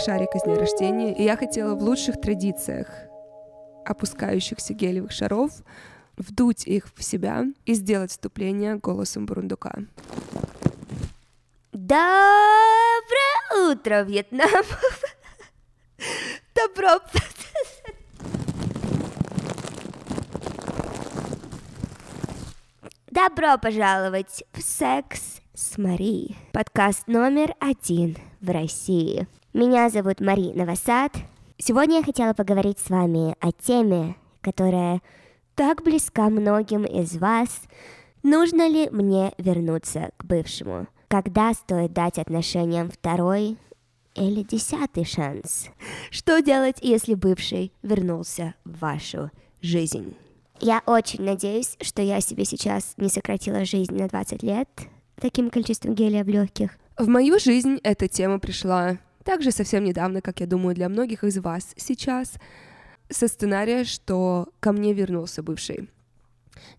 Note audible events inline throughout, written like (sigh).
как шарик из дня рождения, и я хотела в лучших традициях опускающихся гелевых шаров вдуть их в себя и сделать вступление голосом бурундука. Доброе утро, Вьетнам! (laughs) Добро Добро пожаловать в секс с Мари. Подкаст номер один в России. Меня зовут Мари Новосад. Сегодня я хотела поговорить с вами о теме, которая так близка многим из вас. Нужно ли мне вернуться к бывшему? Когда стоит дать отношениям второй или десятый шанс? Что делать, если бывший вернулся в вашу жизнь? Я очень надеюсь, что я себе сейчас не сократила жизнь на 20 лет таким количеством гелия в легких. В мою жизнь эта тема пришла также совсем недавно, как я думаю, для многих из вас сейчас, со сценария, что ко мне вернулся бывший.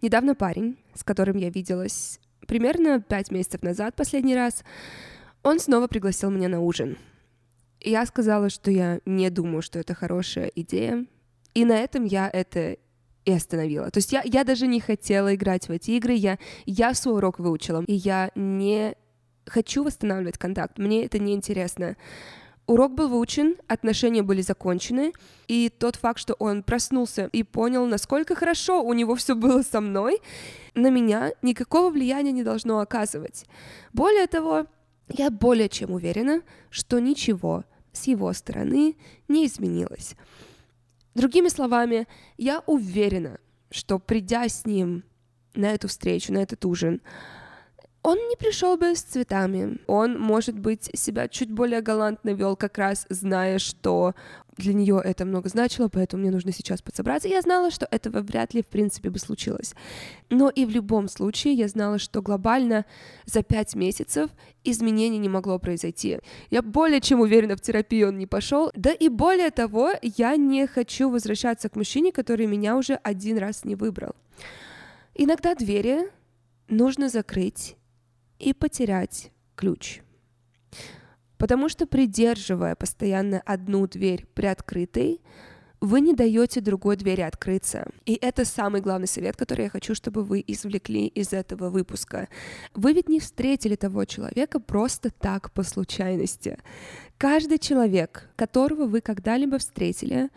Недавно парень, с которым я виделась примерно пять месяцев назад последний раз, он снова пригласил меня на ужин. Я сказала, что я не думаю, что это хорошая идея, и на этом я это и остановила. То есть я, я даже не хотела играть в эти игры, я, я свой урок выучила, и я не хочу восстанавливать контакт, мне это не интересно. Урок был выучен, отношения были закончены, и тот факт, что он проснулся и понял, насколько хорошо у него все было со мной, на меня никакого влияния не должно оказывать. Более того, я более чем уверена, что ничего с его стороны не изменилось. Другими словами, я уверена, что придя с ним на эту встречу, на этот ужин, он не пришел бы с цветами. Он, может быть, себя чуть более галантно вел, как раз зная, что для нее это много значило, поэтому мне нужно сейчас подсобраться. Я знала, что этого вряд ли, в принципе, бы случилось. Но и в любом случае я знала, что глобально за пять месяцев изменений не могло произойти. Я более чем уверена, в терапию он не пошел. Да и более того, я не хочу возвращаться к мужчине, который меня уже один раз не выбрал. Иногда двери нужно закрыть и потерять ключ. Потому что придерживая постоянно одну дверь приоткрытой, вы не даете другой двери открыться. И это самый главный совет, который я хочу, чтобы вы извлекли из этого выпуска. Вы ведь не встретили того человека просто так по случайности. Каждый человек, которого вы когда-либо встретили,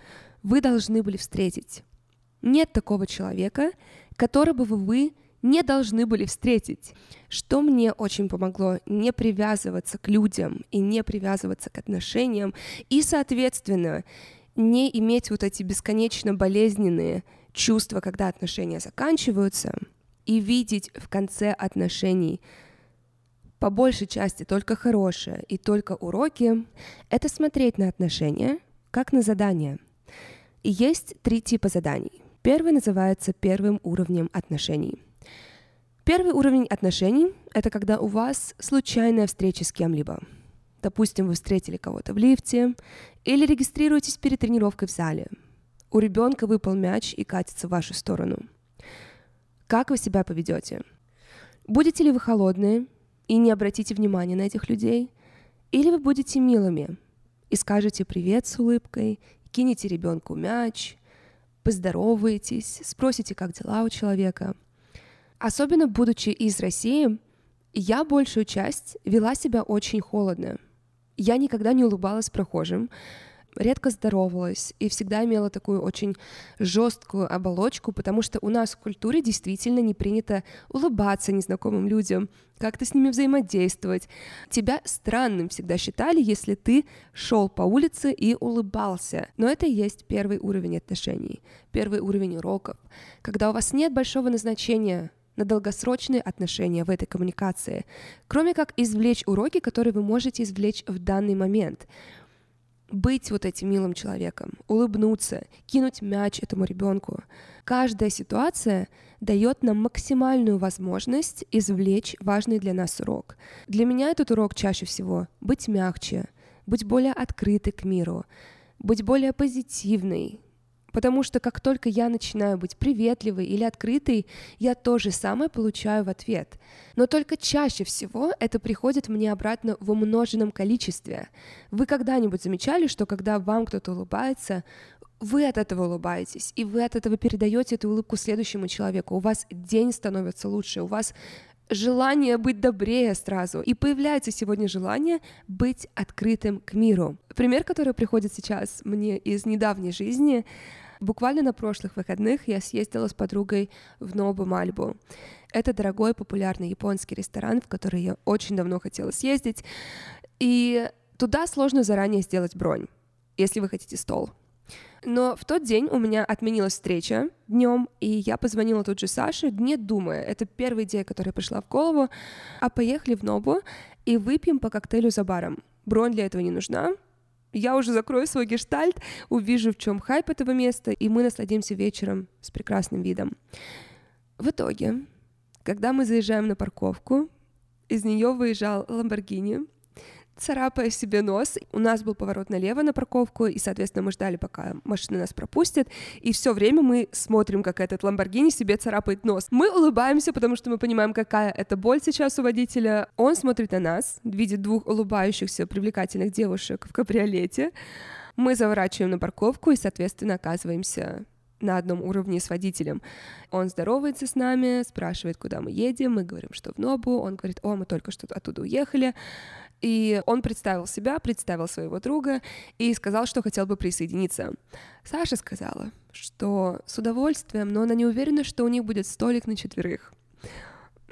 вы должны были встретить. Нет такого человека, которого бы вы не должны были встретить. Что мне очень помогло не привязываться к людям и не привязываться к отношениям, и, соответственно, не иметь вот эти бесконечно болезненные чувства, когда отношения заканчиваются, и видеть в конце отношений по большей части только хорошее и только уроки, это смотреть на отношения как на задание. И есть три типа заданий. Первый называется первым уровнем отношений — Первый уровень отношений — это когда у вас случайная встреча с кем-либо. Допустим, вы встретили кого-то в лифте или регистрируетесь перед тренировкой в зале. У ребенка выпал мяч и катится в вашу сторону. Как вы себя поведете? Будете ли вы холодные и не обратите внимания на этих людей? Или вы будете милыми и скажете привет с улыбкой, кинете ребенку мяч, поздороваетесь, спросите, как дела у человека — Особенно будучи из России, я большую часть вела себя очень холодно. Я никогда не улыбалась прохожим, редко здоровалась и всегда имела такую очень жесткую оболочку, потому что у нас в культуре действительно не принято улыбаться незнакомым людям, как-то с ними взаимодействовать. Тебя странным всегда считали, если ты шел по улице и улыбался. Но это и есть первый уровень отношений, первый уровень уроков, когда у вас нет большого назначения на долгосрочные отношения в этой коммуникации, кроме как извлечь уроки, которые вы можете извлечь в данный момент. Быть вот этим милым человеком, улыбнуться, кинуть мяч этому ребенку. Каждая ситуация дает нам максимальную возможность извлечь важный для нас урок. Для меня этот урок чаще всего быть мягче, быть более открытой к миру, быть более позитивной, Потому что как только я начинаю быть приветливой или открытой, я то же самое получаю в ответ. Но только чаще всего это приходит мне обратно в умноженном количестве. Вы когда-нибудь замечали, что когда вам кто-то улыбается, вы от этого улыбаетесь, и вы от этого передаете эту улыбку следующему человеку. У вас день становится лучше, у вас желание быть добрее сразу. И появляется сегодня желание быть открытым к миру. Пример, который приходит сейчас мне из недавней жизни, буквально на прошлых выходных я съездила с подругой в Нобу Мальбу. Это дорогой популярный японский ресторан, в который я очень давно хотела съездить. И туда сложно заранее сделать бронь, если вы хотите стол. Но в тот день у меня отменилась встреча днем, и я позвонила тут же Саше, не думая. Это первая идея, которая пришла в голову. А поехали в Нобу и выпьем по коктейлю за баром. Бронь для этого не нужна. Я уже закрою свой гештальт, увижу, в чем хайп этого места, и мы насладимся вечером с прекрасным видом. В итоге, когда мы заезжаем на парковку, из нее выезжал Ламборгини, царапая себе нос. У нас был поворот налево на парковку, и, соответственно, мы ждали, пока машина нас пропустит, и все время мы смотрим, как этот Ламборгини себе царапает нос. Мы улыбаемся, потому что мы понимаем, какая это боль сейчас у водителя. Он смотрит на нас, видит двух улыбающихся привлекательных девушек в кабриолете. Мы заворачиваем на парковку и, соответственно, оказываемся на одном уровне с водителем. Он здоровается с нами, спрашивает, куда мы едем, мы говорим, что в Нобу, он говорит, о, мы только что оттуда уехали, и он представил себя, представил своего друга и сказал, что хотел бы присоединиться. Саша сказала, что с удовольствием, но она не уверена, что у них будет столик на четверых.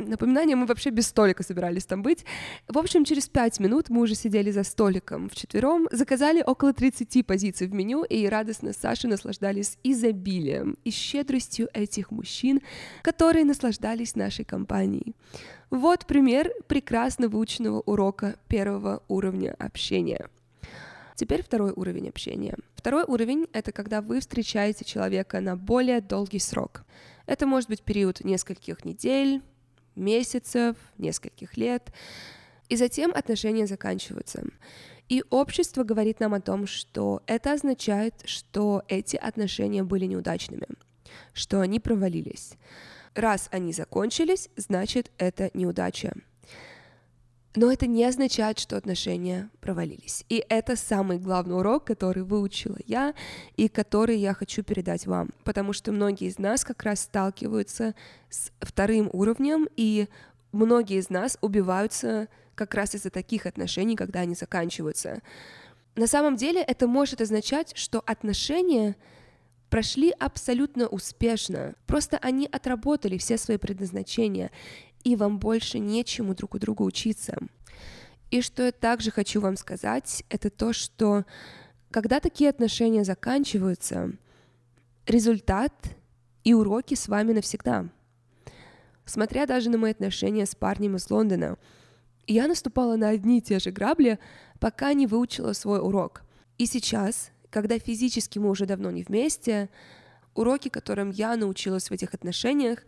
Напоминание, мы вообще без столика собирались там быть. В общем, через пять минут мы уже сидели за столиком вчетвером, заказали около 30 позиций в меню, и радостно с Сашей наслаждались изобилием и щедростью этих мужчин, которые наслаждались нашей компанией. Вот пример прекрасно выученного урока первого уровня общения. Теперь второй уровень общения. Второй уровень — это когда вы встречаете человека на более долгий срок. Это может быть период нескольких недель, месяцев, нескольких лет, и затем отношения заканчиваются. И общество говорит нам о том, что это означает, что эти отношения были неудачными, что они провалились. Раз они закончились, значит это неудача. Но это не означает, что отношения провалились. И это самый главный урок, который выучила я и который я хочу передать вам. Потому что многие из нас как раз сталкиваются с вторым уровнем, и многие из нас убиваются как раз из-за таких отношений, когда они заканчиваются. На самом деле это может означать, что отношения прошли абсолютно успешно. Просто они отработали все свои предназначения и вам больше нечему друг у друга учиться. И что я также хочу вам сказать, это то, что когда такие отношения заканчиваются, результат и уроки с вами навсегда. Смотря даже на мои отношения с парнем из Лондона, я наступала на одни и те же грабли, пока не выучила свой урок. И сейчас, когда физически мы уже давно не вместе, уроки, которым я научилась в этих отношениях,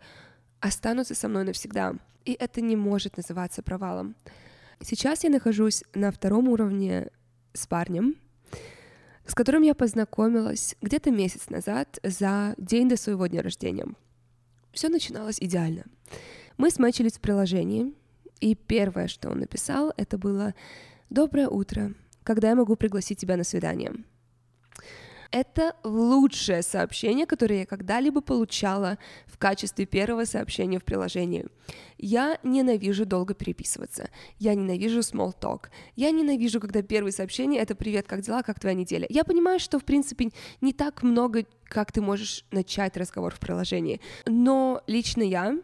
останутся со мной навсегда. И это не может называться провалом. Сейчас я нахожусь на втором уровне с парнем, с которым я познакомилась где-то месяц назад за день до своего дня рождения. Все начиналось идеально. Мы смачились в приложении, и первое, что он написал, это было «Доброе утро, когда я могу пригласить тебя на свидание?» Это лучшее сообщение, которое я когда-либо получала в качестве первого сообщения в приложении. Я ненавижу долго переписываться. Я ненавижу small talk. Я ненавижу, когда первое сообщение — это «Привет, как дела? Как твоя неделя?» Я понимаю, что, в принципе, не так много, как ты можешь начать разговор в приложении. Но лично я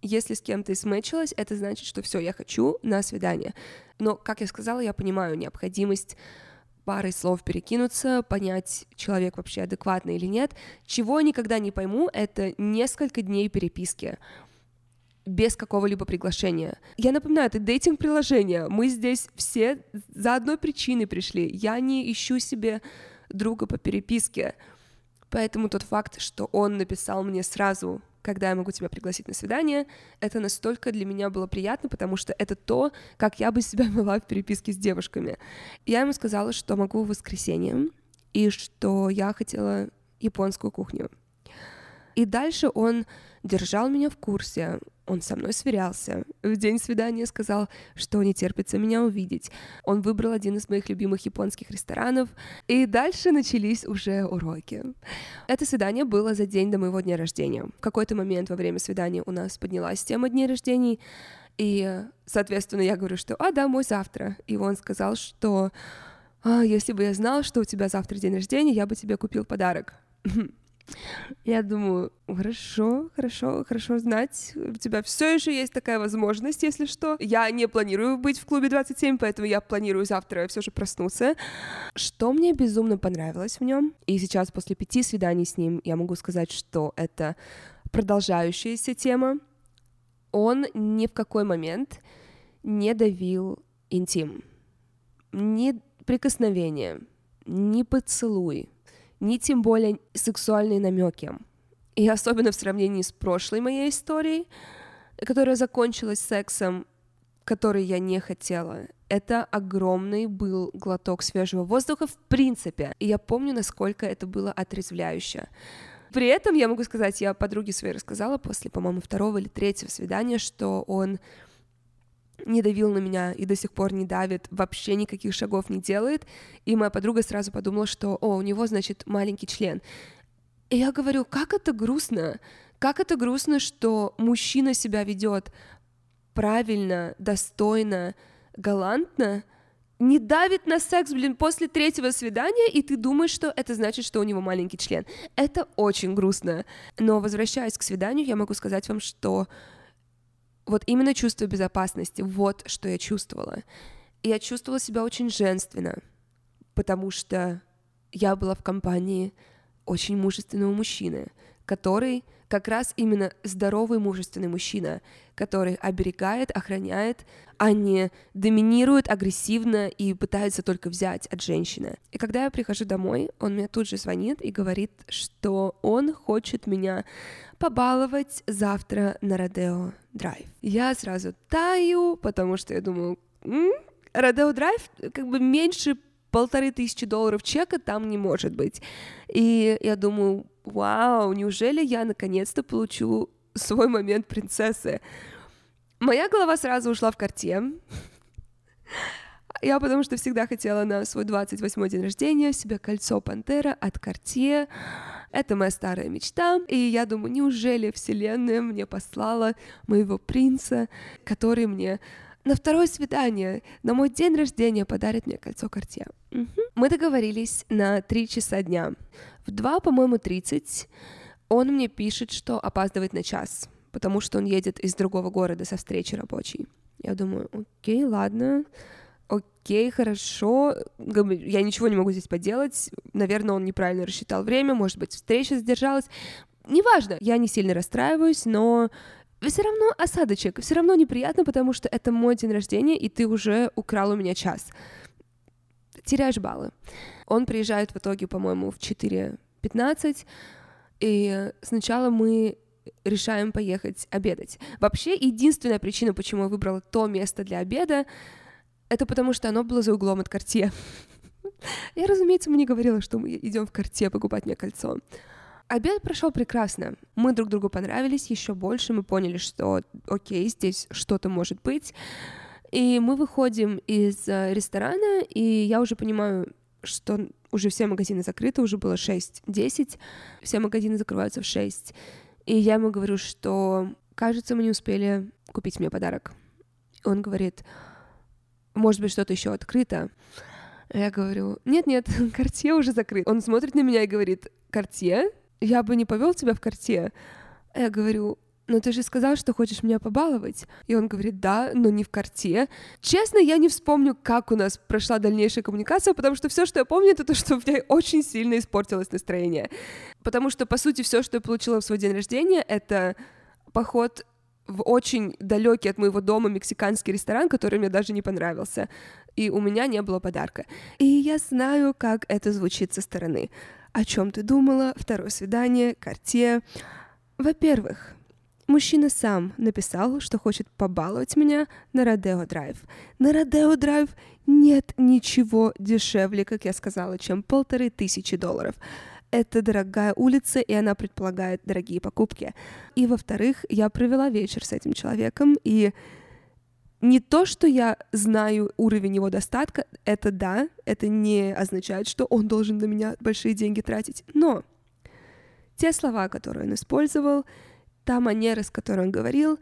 если с кем-то смычилась, это значит, что все, я хочу на свидание. Но, как я сказала, я понимаю необходимость парой слов перекинуться, понять, человек вообще адекватный или нет. Чего я никогда не пойму, это несколько дней переписки без какого-либо приглашения. Я напоминаю, это дейтинг-приложение. Мы здесь все за одной причиной пришли. Я не ищу себе друга по переписке. Поэтому тот факт, что он написал мне сразу когда я могу тебя пригласить на свидание, это настолько для меня было приятно, потому что это то, как я бы себя (laughs) вела в переписке с девушками. Я ему сказала, что могу в воскресенье, и что я хотела японскую кухню. И дальше он держал меня в курсе, он со мной сверялся. В день свидания сказал, что не терпится меня увидеть. Он выбрал один из моих любимых японских ресторанов, и дальше начались уже уроки. Это свидание было за день до моего дня рождения. В какой-то момент во время свидания у нас поднялась тема дней рождений, и, соответственно, я говорю, что «А, да, мой завтра». И он сказал, что а, «Если бы я знал, что у тебя завтра день рождения, я бы тебе купил подарок». (laughs) Я думаю, хорошо, хорошо, хорошо знать. У тебя все еще есть такая возможность, если что. Я не планирую быть в клубе 27, поэтому я планирую завтра все же проснуться. Что мне безумно понравилось в нем, и сейчас после пяти свиданий с ним я могу сказать, что это продолжающаяся тема. Он ни в какой момент не давил интим. Ни прикосновение, ни поцелуй, ни тем более сексуальные намеки. И особенно в сравнении с прошлой моей историей, которая закончилась сексом, который я не хотела. Это огромный был глоток свежего воздуха в принципе. И я помню, насколько это было отрезвляюще. При этом я могу сказать, я подруге своей рассказала после, по-моему, второго или третьего свидания, что он не давил на меня и до сих пор не давит, вообще никаких шагов не делает. И моя подруга сразу подумала, что, о, у него, значит, маленький член. И я говорю, как это грустно, как это грустно, что мужчина себя ведет правильно, достойно, галантно, не давит на секс, блин, после третьего свидания, и ты думаешь, что это значит, что у него маленький член. Это очень грустно. Но возвращаясь к свиданию, я могу сказать вам, что вот именно чувство безопасности, вот что я чувствовала. И я чувствовала себя очень женственно, потому что я была в компании очень мужественного мужчины, который как раз именно здоровый мужественный мужчина, который оберегает, охраняет, а не доминирует агрессивно и пытается только взять от женщины. И когда я прихожу домой, он мне тут же звонит и говорит, что он хочет меня побаловать завтра на Родео Драйв. Я сразу таю, потому что я думаю, Родео Драйв как бы меньше полторы тысячи долларов чека там не может быть. И я думаю, вау, неужели я наконец-то получу свой момент принцессы? Моя голова сразу ушла в карте. Я потому что всегда хотела на свой 28 день рождения себе кольцо Пантера от Cartier. Это моя старая мечта. И я думаю, неужели Вселенная мне послала моего принца, который мне на второе свидание, на мой день рождения подарит мне кольцо Cartier. Угу. Мы договорились на 3 часа дня. В 2, по-моему, 30 он мне пишет, что опаздывает на час, потому что он едет из другого города со встречи рабочей. Я думаю, окей, ладно, окей, хорошо, я ничего не могу здесь поделать, наверное, он неправильно рассчитал время, может быть, встреча задержалась, неважно, я не сильно расстраиваюсь, но все равно осадочек, все равно неприятно, потому что это мой день рождения, и ты уже украл у меня час теряешь баллы. Он приезжает в итоге, по-моему, в 4.15, и сначала мы решаем поехать обедать. Вообще, единственная причина, почему я выбрала то место для обеда, это потому что оно было за углом от Карте. (laughs) Я, разумеется, мне говорила, что мы идем в Карте покупать мне кольцо. Обед прошел прекрасно. Мы друг другу понравились еще больше. Мы поняли, что окей, здесь что-то может быть. И мы выходим из э, ресторана, и я уже понимаю, что уже все магазины закрыты, уже было 6-10, все магазины закрываются в 6. И я ему говорю, что, кажется, мы не успели купить мне подарок. Он говорит, может быть, что-то еще открыто. Я говорю, нет-нет, (laughs) Картье уже закрыт. Он смотрит на меня и говорит, Картье? Я бы не повел тебя в Картье. Я говорю, но ты же сказал, что хочешь меня побаловать. И он говорит, да, но не в карте. Честно, я не вспомню, как у нас прошла дальнейшая коммуникация, потому что все, что я помню, это то, что у меня (laughs) очень сильно испортилось настроение. Потому что, по сути, все, что я получила в свой день рождения, это поход в очень далекий от моего дома мексиканский ресторан, который мне даже не понравился. И у меня не было подарка. И я знаю, как это звучит со стороны. О чем ты думала? Второе свидание, карте. Во-первых, Мужчина сам написал, что хочет побаловать меня на Родео Драйв. На Родео Драйв нет ничего дешевле, как я сказала, чем полторы тысячи долларов. это дорогая улица, и она предполагает дорогие покупки. И, во-вторых, я провела вечер с этим человеком, и не то, что я знаю уровень его достатка, это да, это не означает, что он должен на меня большие деньги тратить, но те слова, которые он использовал, та манера, с которой он говорил,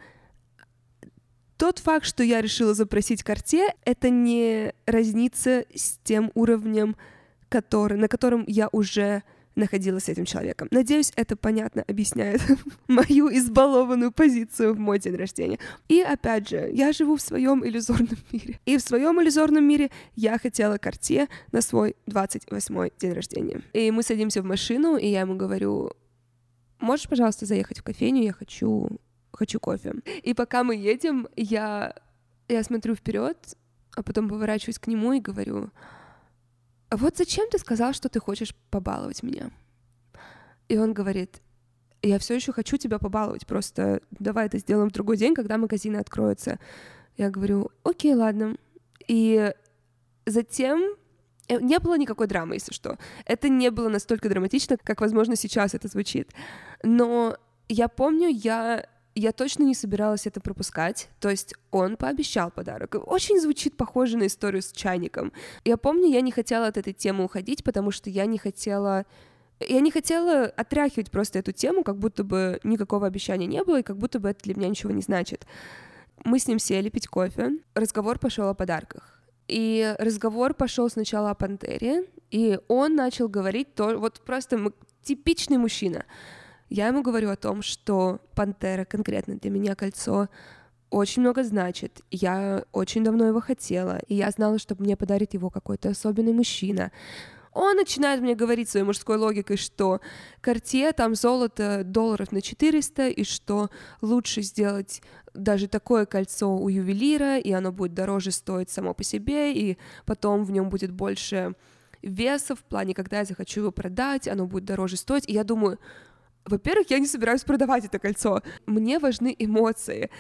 тот факт, что я решила запросить карте, это не разнится с тем уровнем, который, на котором я уже находилась с этим человеком. Надеюсь, это понятно объясняет (laughs) мою избалованную позицию в мой день рождения. И опять же, я живу в своем иллюзорном (laughs) мире. И в своем иллюзорном мире я хотела карте на свой 28 день рождения. И мы садимся в машину, и я ему говорю, можешь, пожалуйста, заехать в кофейню, я хочу, хочу кофе. И пока мы едем, я, я смотрю вперед, а потом поворачиваюсь к нему и говорю, вот зачем ты сказал, что ты хочешь побаловать меня? И он говорит, я все еще хочу тебя побаловать, просто давай это сделаем в другой день, когда магазины откроются. Я говорю, окей, ладно. И затем э, не было никакой драмы, если что. Это не было настолько драматично, как, возможно, сейчас это звучит. Но я помню, я я точно не собиралась это пропускать. То есть он пообещал подарок. Очень звучит похоже на историю с чайником. Я помню, я не хотела от этой темы уходить, потому что я не хотела я не хотела отряхивать просто эту тему, как будто бы никакого обещания не было, и как будто бы это для меня ничего не значит. Мы с ним сели пить кофе, разговор пошел о подарках. И разговор пошел сначала о пантере, и он начал говорить то, вот просто типичный мужчина. Я ему говорю о том, что пантера конкретно для меня кольцо очень много значит. Я очень давно его хотела, и я знала, что мне подарит его какой-то особенный мужчина. Он начинает мне говорить своей мужской логикой, что карте там золото долларов на 400, и что лучше сделать даже такое кольцо у ювелира, и оно будет дороже стоить само по себе, и потом в нем будет больше веса в плане, когда я захочу его продать, оно будет дороже стоить. И я думаю, во-первых, я не собираюсь продавать это кольцо. Мне важны эмоции.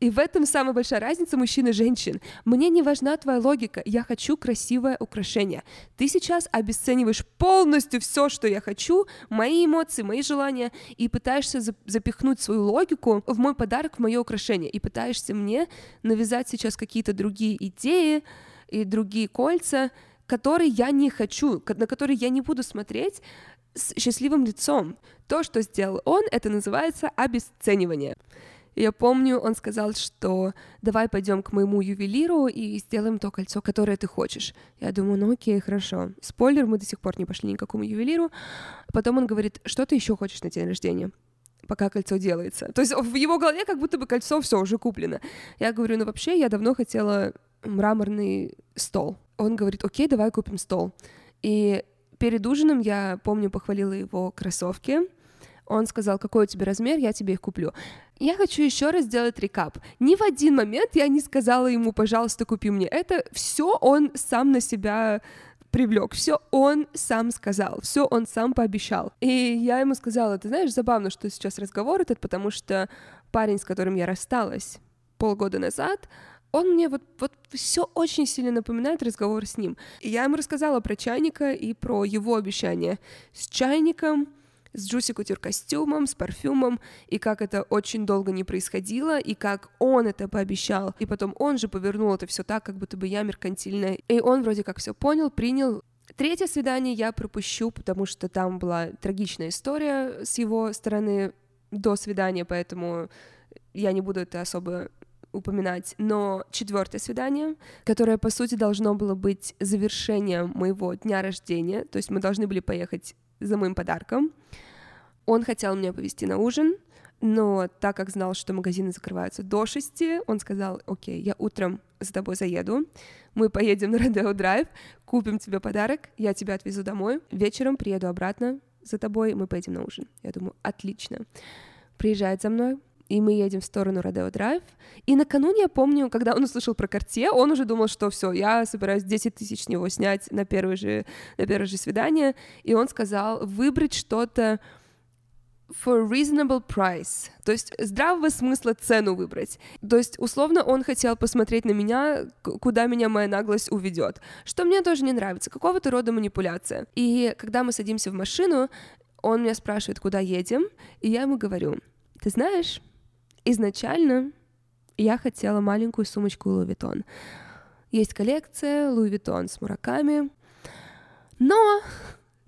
И в этом самая большая разница мужчин и женщин. Мне не важна твоя логика, я хочу красивое украшение. Ты сейчас обесцениваешь полностью все, что я хочу, мои эмоции, мои желания, и пытаешься запихнуть свою логику в мой подарок, в мое украшение, и пытаешься мне навязать сейчас какие-то другие идеи и другие кольца, которые я не хочу, на которые я не буду смотреть с счастливым лицом. То, что сделал он, это называется обесценивание. Я помню, он сказал, что давай пойдем к моему ювелиру и сделаем то кольцо, которое ты хочешь. Я думаю, ну окей, хорошо. Спойлер, мы до сих пор не пошли ни к какому ювелиру. Потом он говорит, что ты еще хочешь на день рождения? пока кольцо делается. То есть в его голове как будто бы кольцо все уже куплено. Я говорю, ну вообще я давно хотела мраморный стол. Он говорит, окей, давай купим стол. И перед ужином я, помню, похвалила его кроссовки. Он сказал, какой у тебя размер, я тебе их куплю. Я хочу еще раз сделать рекап. Ни в один момент я не сказала ему, пожалуйста, купи мне это. Все он сам на себя привлек, все он сам сказал, все он сам пообещал. И я ему сказала, ты знаешь, забавно, что сейчас разговор этот, потому что парень, с которым я рассталась полгода назад, он мне вот, вот все очень сильно напоминает разговор с ним. И я ему рассказала про чайника и про его обещание с чайником, с Джуси Кутюр костюмом, с парфюмом, и как это очень долго не происходило, и как он это пообещал. И потом он же повернул это все так, как будто бы я меркантильная. И он вроде как все понял, принял. Третье свидание я пропущу, потому что там была трагичная история с его стороны до свидания, поэтому я не буду это особо упоминать, но четвертое свидание, которое, по сути, должно было быть завершением моего дня рождения, то есть мы должны были поехать за моим подарком. Он хотел меня повезти на ужин, но так как знал, что магазины закрываются до шести, он сказал, окей, я утром за тобой заеду, мы поедем на Родео Драйв, купим тебе подарок, я тебя отвезу домой, вечером приеду обратно за тобой, мы поедем на ужин. Я думаю, отлично. Приезжает за мной, и мы едем в сторону Родео Драйв. И накануне я помню, когда он услышал про карте, он уже думал, что все, я собираюсь 10 тысяч с него снять на первое же, на первое же свидание. И он сказал выбрать что-то for reasonable price, то есть здравого смысла цену выбрать. То есть, условно, он хотел посмотреть на меня, куда меня моя наглость уведет, что мне тоже не нравится, какого-то рода манипуляция. И когда мы садимся в машину, он меня спрашивает, куда едем, и я ему говорю, ты знаешь, изначально я хотела маленькую сумочку Louis Vuitton. Есть коллекция Louis Vuitton с мураками, но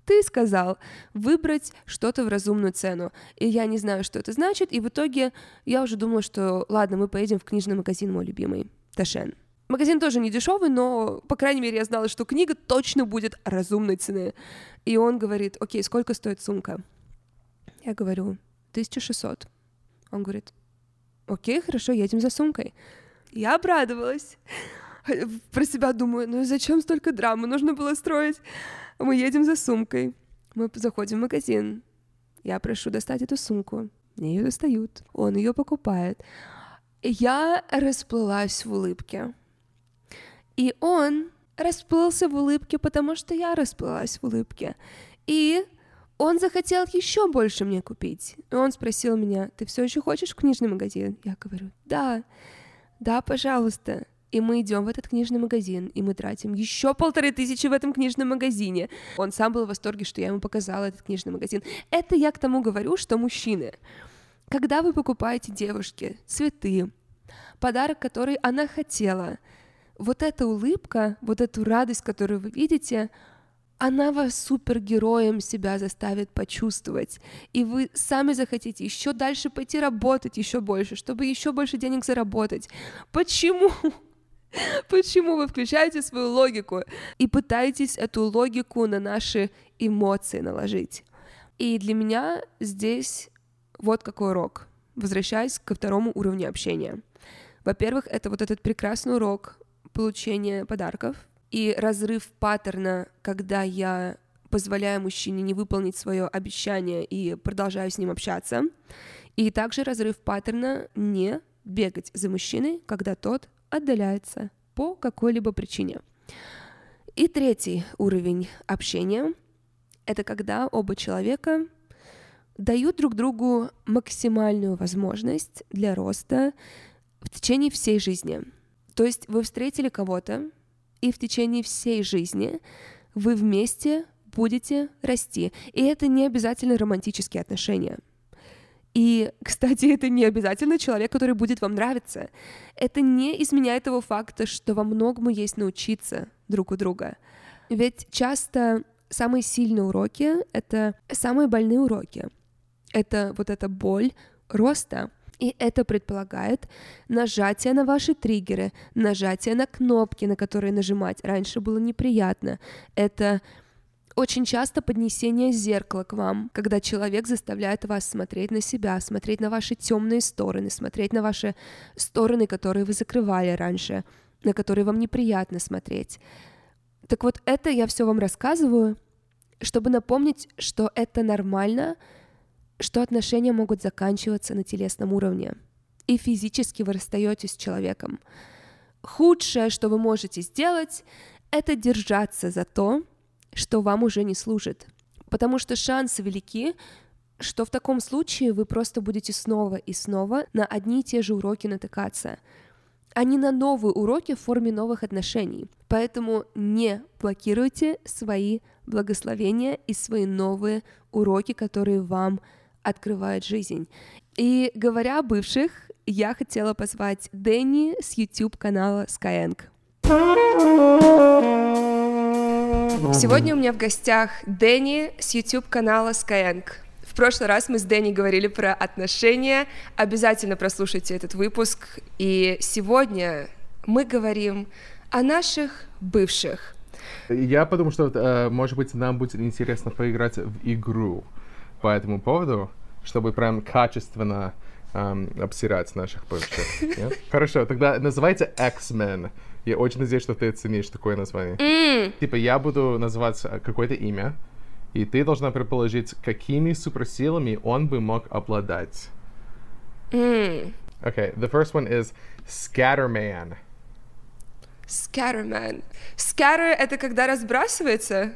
ты сказал выбрать что-то в разумную цену. И я не знаю, что это значит, и в итоге я уже думала, что ладно, мы поедем в книжный магазин мой любимый, Ташен. Магазин тоже не дешевый, но, по крайней мере, я знала, что книга точно будет разумной цены. И он говорит, окей, сколько стоит сумка? Я говорю, 1600. Он говорит, окей, хорошо, едем за сумкой. Я обрадовалась. Про себя думаю, ну зачем столько драмы нужно было строить? Мы едем за сумкой. Мы заходим в магазин. Я прошу достать эту сумку. Мне ее достают. Он ее покупает. Я расплылась в улыбке. И он расплылся в улыбке, потому что я расплылась в улыбке. И он захотел еще больше мне купить. И он спросил меня, ты все еще хочешь в книжный магазин? Я говорю, да, да, пожалуйста. И мы идем в этот книжный магазин, и мы тратим еще полторы тысячи в этом книжном магазине. Он сам был в восторге, что я ему показала этот книжный магазин. Это я к тому говорю, что мужчины, когда вы покупаете девушке цветы, подарок, который она хотела, вот эта улыбка, вот эту радость, которую вы видите, она вас супергероем себя заставит почувствовать, и вы сами захотите еще дальше пойти работать еще больше, чтобы еще больше денег заработать. Почему? (laughs) Почему вы включаете свою логику и пытаетесь эту логику на наши эмоции наложить? И для меня здесь вот какой урок. Возвращаясь ко второму уровню общения. Во-первых, это вот этот прекрасный урок получения подарков и разрыв паттерна, когда я позволяю мужчине не выполнить свое обещание и продолжаю с ним общаться. И также разрыв паттерна не бегать за мужчиной, когда тот отдаляется по какой-либо причине. И третий уровень общения — это когда оба человека дают друг другу максимальную возможность для роста в течение всей жизни. То есть вы встретили кого-то, и в течение всей жизни вы вместе будете расти. И это не обязательно романтические отношения — и, (laughs) кстати, это не обязательно человек, который будет вам нравиться. Это не изменяет того факта, что во многому есть научиться друг у друга. Ведь часто самые сильные уроки — это самые больные уроки. Это вот эта боль роста. И это предполагает нажатие на ваши триггеры, нажатие на кнопки, на которые нажимать раньше было неприятно. Это очень часто поднесение зеркала к вам, когда человек заставляет вас смотреть на себя, смотреть на ваши темные стороны, смотреть на ваши стороны, которые вы закрывали раньше, на которые вам неприятно смотреть. Так вот, это я все вам рассказываю, чтобы напомнить, что это нормально, что отношения могут заканчиваться на телесном уровне, и физически вы расстаетесь с человеком. Худшее, что вы можете сделать, это держаться за то, что вам уже не служит. Потому что шансы велики, что в таком случае вы просто будете снова и снова на одни и те же уроки натыкаться, а не на новые уроки в форме новых отношений. Поэтому не блокируйте свои благословения и свои новые уроки, которые вам открывает жизнь. И говоря о бывших, я хотела позвать Дэнни с YouTube канала Skyeng. Сегодня у меня в гостях Дэнни с YouTube-канала Skyeng. В прошлый раз мы с Дэнни говорили про отношения. Обязательно прослушайте этот выпуск. И сегодня мы говорим о наших бывших. Я подумал, что, э, может быть, нам будет интересно поиграть в игру по этому поводу, чтобы прям качественно эм, обсирать наших бывших. Нет? Хорошо, тогда называйте X-Men. Я очень надеюсь, что ты оценишь такое название. Mm. Типа, я буду называть э, какое-то имя, и ты должна предположить, какими суперсилами он бы мог обладать. Mm. Okay, the first one is Scatterman. Scatterman. Scatter — это когда разбрасывается?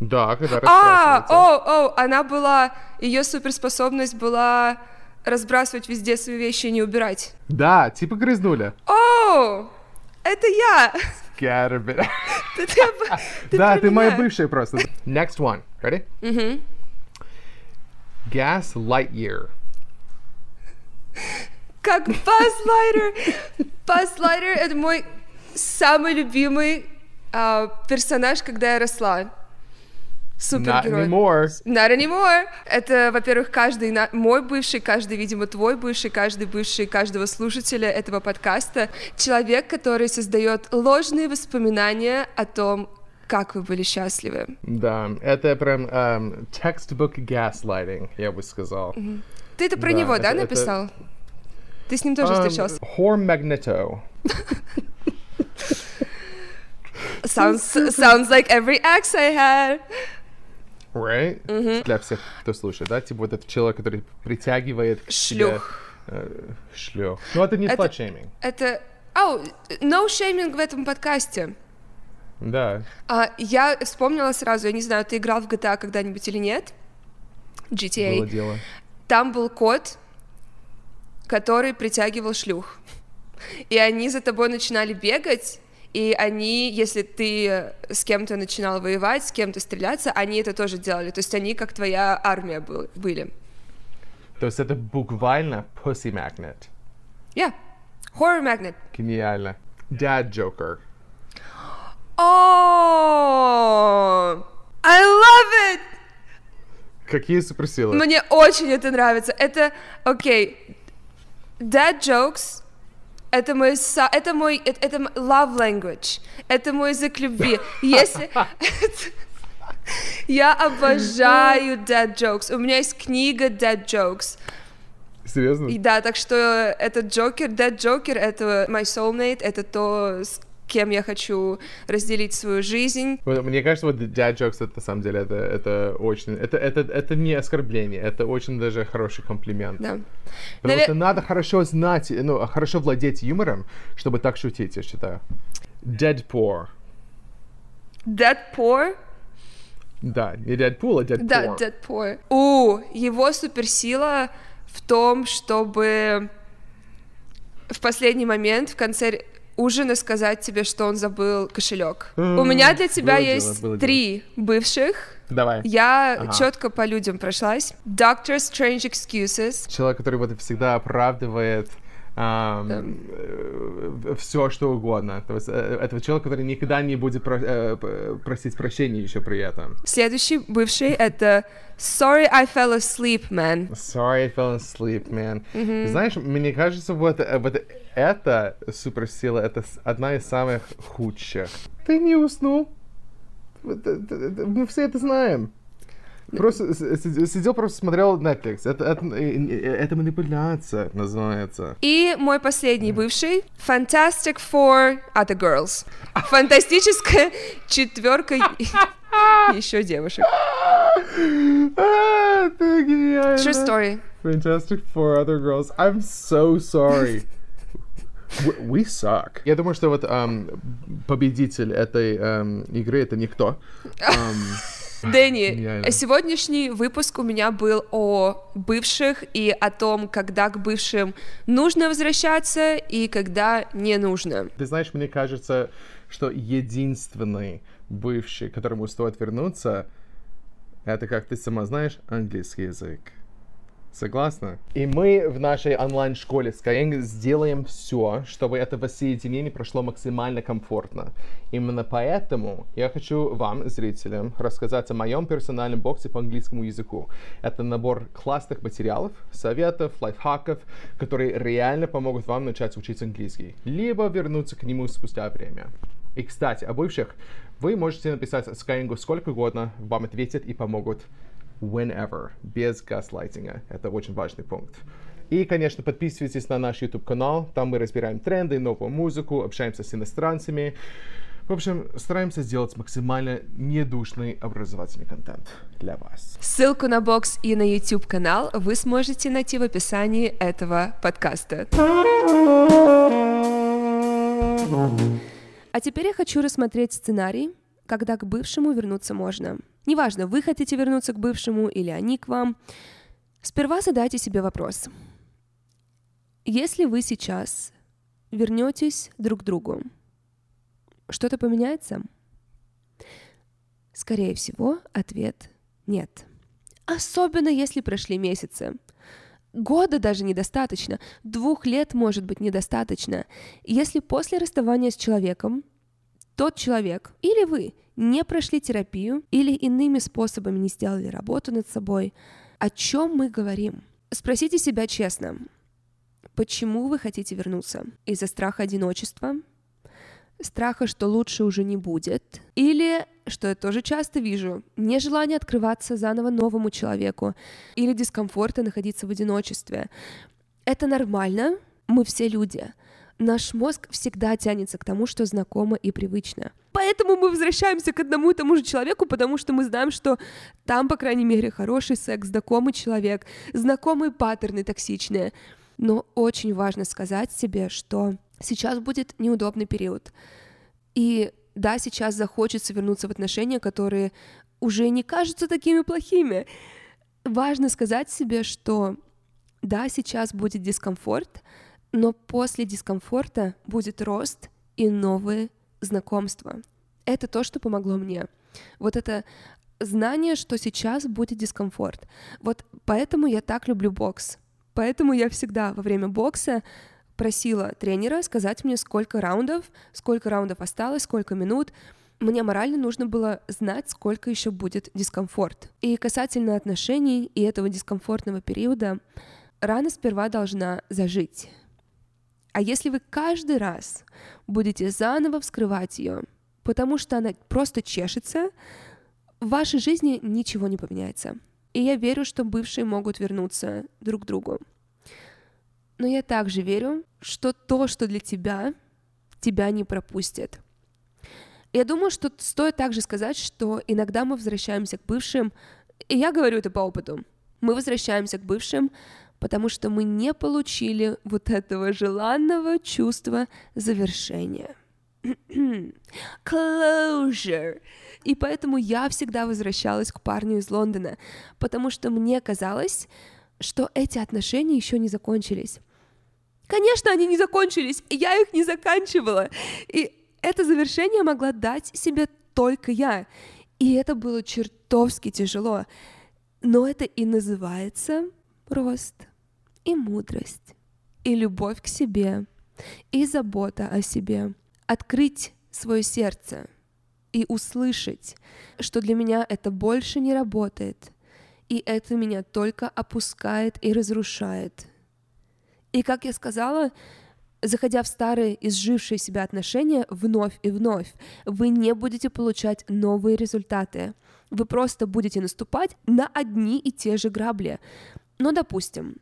Да, когда А, о, о, она была, ее суперспособность была разбрасывать везде свои вещи и не убирать. Да, типа грызнули. О, это я. (laughs) (laughs) Ты Да, ты моя бывшая просто. Next one. Ready? Gas Lightyear. Как Buzz Lightyear. Buzz Lightyear — это мой самый любимый а, персонаж, когда я росла. Not Супергерой. anymore. Not anymore. Это, во-первых, каждый на- мой бывший, каждый, видимо, твой бывший, каждый бывший каждого слушателя этого подкаста. Человек, который создает ложные воспоминания о том, как вы были счастливы. Да, это прям эм, textbook gaslighting, я бы сказал. Ты это про Да, него, да, это- это- написал? Ты с ним тоже Эм, встречался? Horn Magneto. (laughs) Sounds, sounds like every ex I had. Right? Для всех, кто слушает, да? Типа вот этот человек, который притягивает к себе, Шлюх. э, шлюх. Ну, это не Это- slut-shaming. Это... Ау, no shaming в этом подкасте. Да. А, я вспомнила сразу, я не знаю, ты играл в GTA когда-нибудь или нет? GTA. Было дело. Там был кот, который притягивал шлюх. И они за тобой начинали бегать, и они, если ты с кем-то начинал воевать, с кем-то стреляться, они это тоже делали. То есть они как твоя армия был- были. То есть это буквально pussy magnet. Yeah. Horror Magnet. Гениально. Dad Joker. О, I love it! Какие суперсилы? Мне очень это нравится. Это, окей, dad jokes, это мой, это мой, это, это love language, это мой язык любви. Если... (laughs) Я обожаю dad jokes. У меня есть книга dad jokes. Серьезно? И да, так что этот Джокер, Dead Джокер, это my soulmate, это то, с кем я хочу разделить свою жизнь. Мне кажется, вот dad jokes, это на самом деле, это, это очень... Это, это, это не оскорбление, это очень даже хороший комплимент. Да. Потому Наве- что надо хорошо знать, ну, хорошо владеть юмором, чтобы так шутить, я считаю. Dead poor. Dead Poor, Да, не Deadpool, а Dead Да, Poor. У, его суперсила в том, чтобы в последний момент, в конце р- ужина сказать тебе, что он забыл кошелек. У меня для тебя было дело, есть дело. три бывших. Давай. Я Ага. четко по людям прошлась. Doctor Strange Excuses. Человек, который вот всегда оправдывает все, что угодно. То есть э, это человек, который никогда не будет про- э, просить прощения еще при этом. Следующий бывший это Sorry I fell asleep, man. Sorry, I fell asleep, man. Знаешь, мне кажется, вот, э, вот эта суперсила, это одна из самых худших. Ты не уснул. Э, Мы все это знаем. Просто сидел, просто смотрел Netflix. Это, это, э, э, это манипуляция называется. И мой последний бывший Fantastic Four Other Girls. Фантастическая четверка (laughs) еще девушек. (laughs) А, это гениально. True story. Fantastic Four Other Girls. I'm so sorry. We, suck. Я думаю, что вот ам, победитель этой ам, игры это никто. Ам, Дэнни, сегодняшний выпуск у меня был о бывших и о том, когда к бывшим нужно возвращаться и когда не нужно. ты знаешь, мне кажется, что единственный бывший, которому стоит вернуться, это, как ты сама знаешь, английский язык. Согласна? И мы в нашей онлайн-школе Skyeng сделаем все, чтобы это воссоединение прошло максимально комфортно. Именно поэтому я хочу вам, зрителям, рассказать о моем персональном боксе по английскому языку. Это набор классных материалов, советов, лайфхаков, которые реально помогут вам начать учить английский, либо вернуться к нему спустя время. И, кстати, о бывших. Вы можете написать Skyeng сколько угодно, вам ответят и помогут whenever, без газлайтинга. Это очень важный пункт. И, конечно, подписывайтесь на наш YouTube-канал. Там мы разбираем тренды, новую музыку, общаемся с иностранцами. В общем, стараемся сделать максимально недушный образовательный контент для вас. Ссылку на бокс и на YouTube канал вы сможете найти в описании этого подкаста. А теперь я хочу рассмотреть сценарий, когда к бывшему вернуться можно. Неважно, вы хотите вернуться к бывшему или они к вам. Сперва задайте себе вопрос. Если вы сейчас вернетесь друг к другу, что-то поменяется? Скорее всего, ответ нет. Особенно если прошли месяцы. Года даже недостаточно, двух лет может быть недостаточно. Если после расставания с человеком тот человек или вы не прошли терапию или иными способами не сделали работу над собой, о чем мы говорим? Спросите себя честно, почему вы хотите вернуться? Из-за страха одиночества? Страха, что лучше уже не будет? Или, что я тоже часто вижу, нежелание открываться заново новому человеку? Или дискомфорта находиться в одиночестве? Это нормально, мы все люди. Наш мозг всегда тянется к тому, что знакомо и привычно. Поэтому мы возвращаемся к одному и тому же человеку, потому что мы знаем, что там, по крайней мере, хороший секс, знакомый человек, знакомые паттерны токсичные. Но очень важно сказать себе, что сейчас будет неудобный период. И да, сейчас захочется вернуться в отношения, которые уже не кажутся такими плохими. Важно сказать себе, что да, сейчас будет дискомфорт, но после дискомфорта будет рост и новые знакомства. Это то, что помогло мне. Вот это знание, что сейчас будет дискомфорт. Вот поэтому я так люблю бокс. Поэтому я всегда во время бокса просила тренера сказать мне, сколько раундов, сколько раундов осталось, сколько минут. Мне морально нужно было знать, сколько еще будет дискомфорт. И касательно отношений и этого дискомфортного периода, рана сперва должна зажить. А если вы каждый раз будете заново вскрывать ее, потому что она просто чешется, в вашей жизни ничего не поменяется. И я верю, что бывшие могут вернуться друг к другу. Но я также верю, что то, что для тебя, тебя не пропустит. Я думаю, что стоит также сказать, что иногда мы возвращаемся к бывшим, и я говорю это по опыту. Мы возвращаемся к бывшим, потому что мы не получили вот этого желанного чувства завершения. (clears throat) Closure. И поэтому я всегда возвращалась к парню из Лондона, потому что мне казалось, что эти отношения еще не закончились. Конечно, они не закончились, я их не заканчивала. И это завершение могла дать себе только я. И это было чертовски тяжело. Но это и называется рост и мудрость, и любовь к себе, и забота о себе. Открыть свое сердце и услышать, что для меня это больше не работает, и это меня только опускает и разрушает. И как я сказала, заходя в старые изжившие себя отношения вновь и вновь, вы не будете получать новые результаты. Вы просто будете наступать на одни и те же грабли. Но, допустим,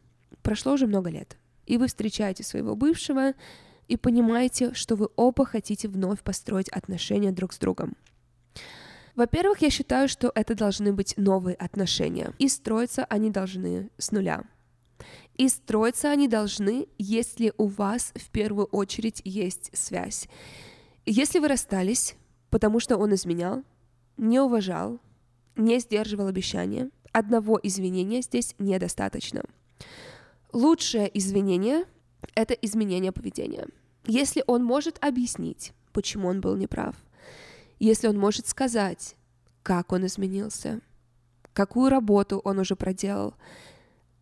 прошло уже много лет, и вы встречаете своего бывшего и понимаете, что вы оба хотите вновь построить отношения друг с другом. Во-первых, я считаю, что это должны быть новые отношения, и строиться они должны с нуля. И строиться они должны, если у вас в первую очередь есть связь. Если вы расстались, потому что он изменял, не уважал, не сдерживал обещания, одного извинения здесь недостаточно. Лучшее извинение — это изменение поведения. Если он может объяснить, почему он был неправ, если он может сказать, как он изменился, какую работу он уже проделал,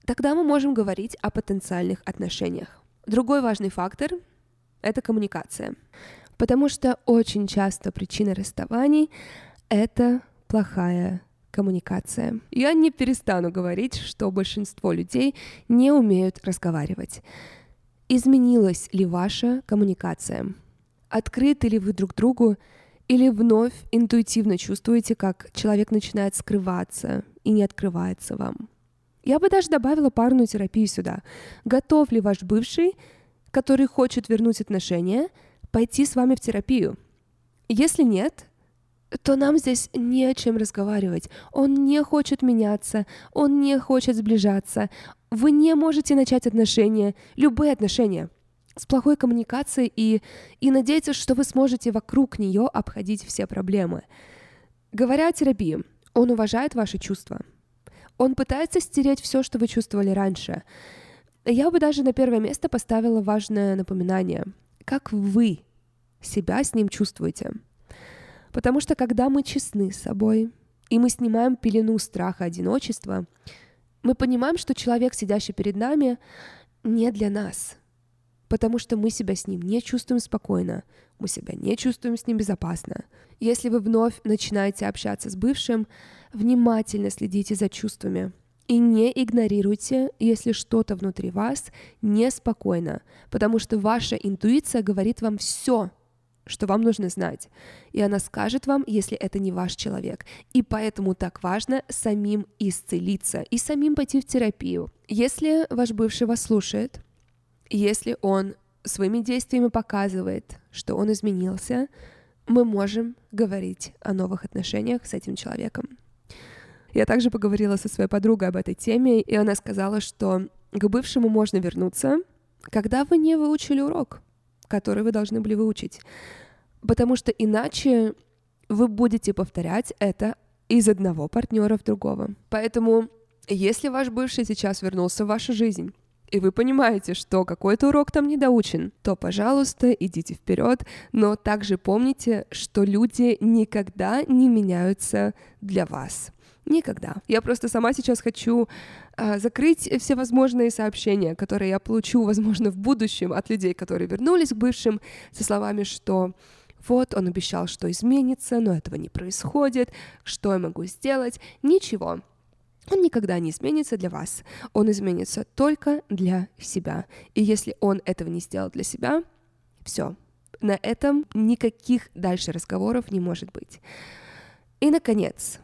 тогда мы можем говорить о потенциальных отношениях. Другой важный фактор — это коммуникация. Потому что очень часто причина расставаний — это плохая коммуникация. Я не перестану говорить, что большинство людей не умеют разговаривать. Изменилась ли ваша коммуникация? Открыты ли вы друг другу или вновь интуитивно чувствуете, как человек начинает скрываться и не открывается вам? Я бы даже добавила парную терапию сюда. Готов ли ваш бывший, который хочет вернуть отношения, пойти с вами в терапию? Если нет, то нам здесь не о чем разговаривать. Он не хочет меняться, он не хочет сближаться. Вы не можете начать отношения, любые отношения, с плохой коммуникацией и, и надеяться, что вы сможете вокруг нее обходить все проблемы. Говоря о терапии, Он уважает ваши чувства. Он пытается стереть все, что вы чувствовали раньше. Я бы даже на первое место поставила важное напоминание. Как вы себя с ним чувствуете? Потому что когда мы честны с собой, и мы снимаем пелену страха одиночества, мы понимаем, что человек, сидящий перед нами, не для нас, потому что мы себя с ним не чувствуем спокойно, мы себя не чувствуем с ним безопасно. Если вы вновь начинаете общаться с бывшим, внимательно следите за чувствами и не игнорируйте, если что-то внутри вас неспокойно, потому что ваша интуиция говорит вам все, что вам нужно знать. И она скажет вам, если это не ваш человек. И поэтому так важно самим исцелиться и самим пойти в терапию. Если ваш бывший вас слушает, если он своими действиями показывает, что он изменился, мы можем говорить о новых отношениях с этим человеком. Я также поговорила со своей подругой об этой теме, и она сказала, что к бывшему можно вернуться, когда вы не выучили урок, который вы должны были выучить. Потому что иначе вы будете повторять это из одного партнера в другого. Поэтому, если ваш бывший сейчас вернулся в вашу жизнь, и вы понимаете, что какой-то урок там не доучен, то, пожалуйста, идите вперед, но также помните, что люди никогда не меняются для вас. Никогда. Я просто сама сейчас хочу а, закрыть все возможные сообщения, которые я получу, возможно, в будущем от людей, которые вернулись к бывшим, со словами, что вот он обещал, что изменится, но этого не происходит, что я могу сделать? Ничего. Он никогда не изменится для вас. Он изменится только для себя. И если он этого не сделал для себя, все. На этом никаких дальше разговоров не может быть. И, наконец,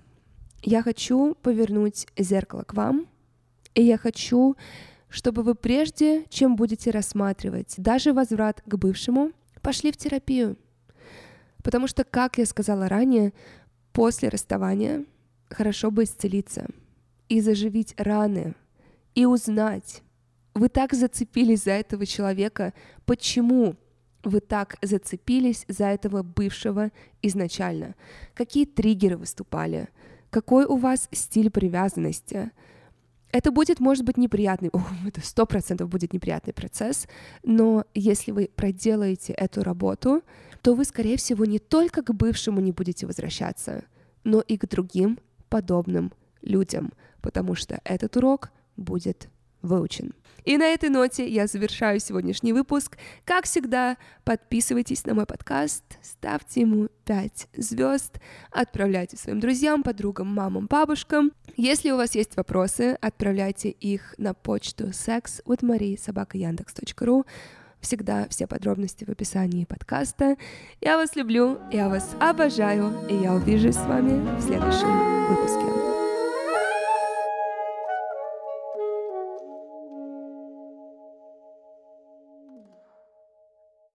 я хочу повернуть зеркало к вам, и я хочу, чтобы вы прежде, чем будете рассматривать даже возврат к бывшему, пошли в терапию. Потому что, как я сказала ранее, после расставания хорошо бы исцелиться — и заживить раны, и узнать, вы так зацепились за этого человека, почему вы так зацепились за этого бывшего изначально, какие триггеры выступали, какой у вас стиль привязанности. Это будет, может быть, неприятный, о, (laughs) это сто процентов будет неприятный процесс, но если вы проделаете эту работу, то вы, скорее всего, не только к бывшему не будете возвращаться, но и к другим подобным людям, потому что этот урок будет выучен. И на этой ноте я завершаю сегодняшний выпуск. Как всегда, подписывайтесь на мой подкаст, ставьте ему 5 звезд, отправляйте своим друзьям, подругам, мамам, бабушкам. Если у вас есть вопросы, отправляйте их на почту sexwithmarie.yandex.ru Всегда все подробности в описании подкаста. Я вас люблю, я вас обожаю, и я увижусь с вами в следующем выпуске.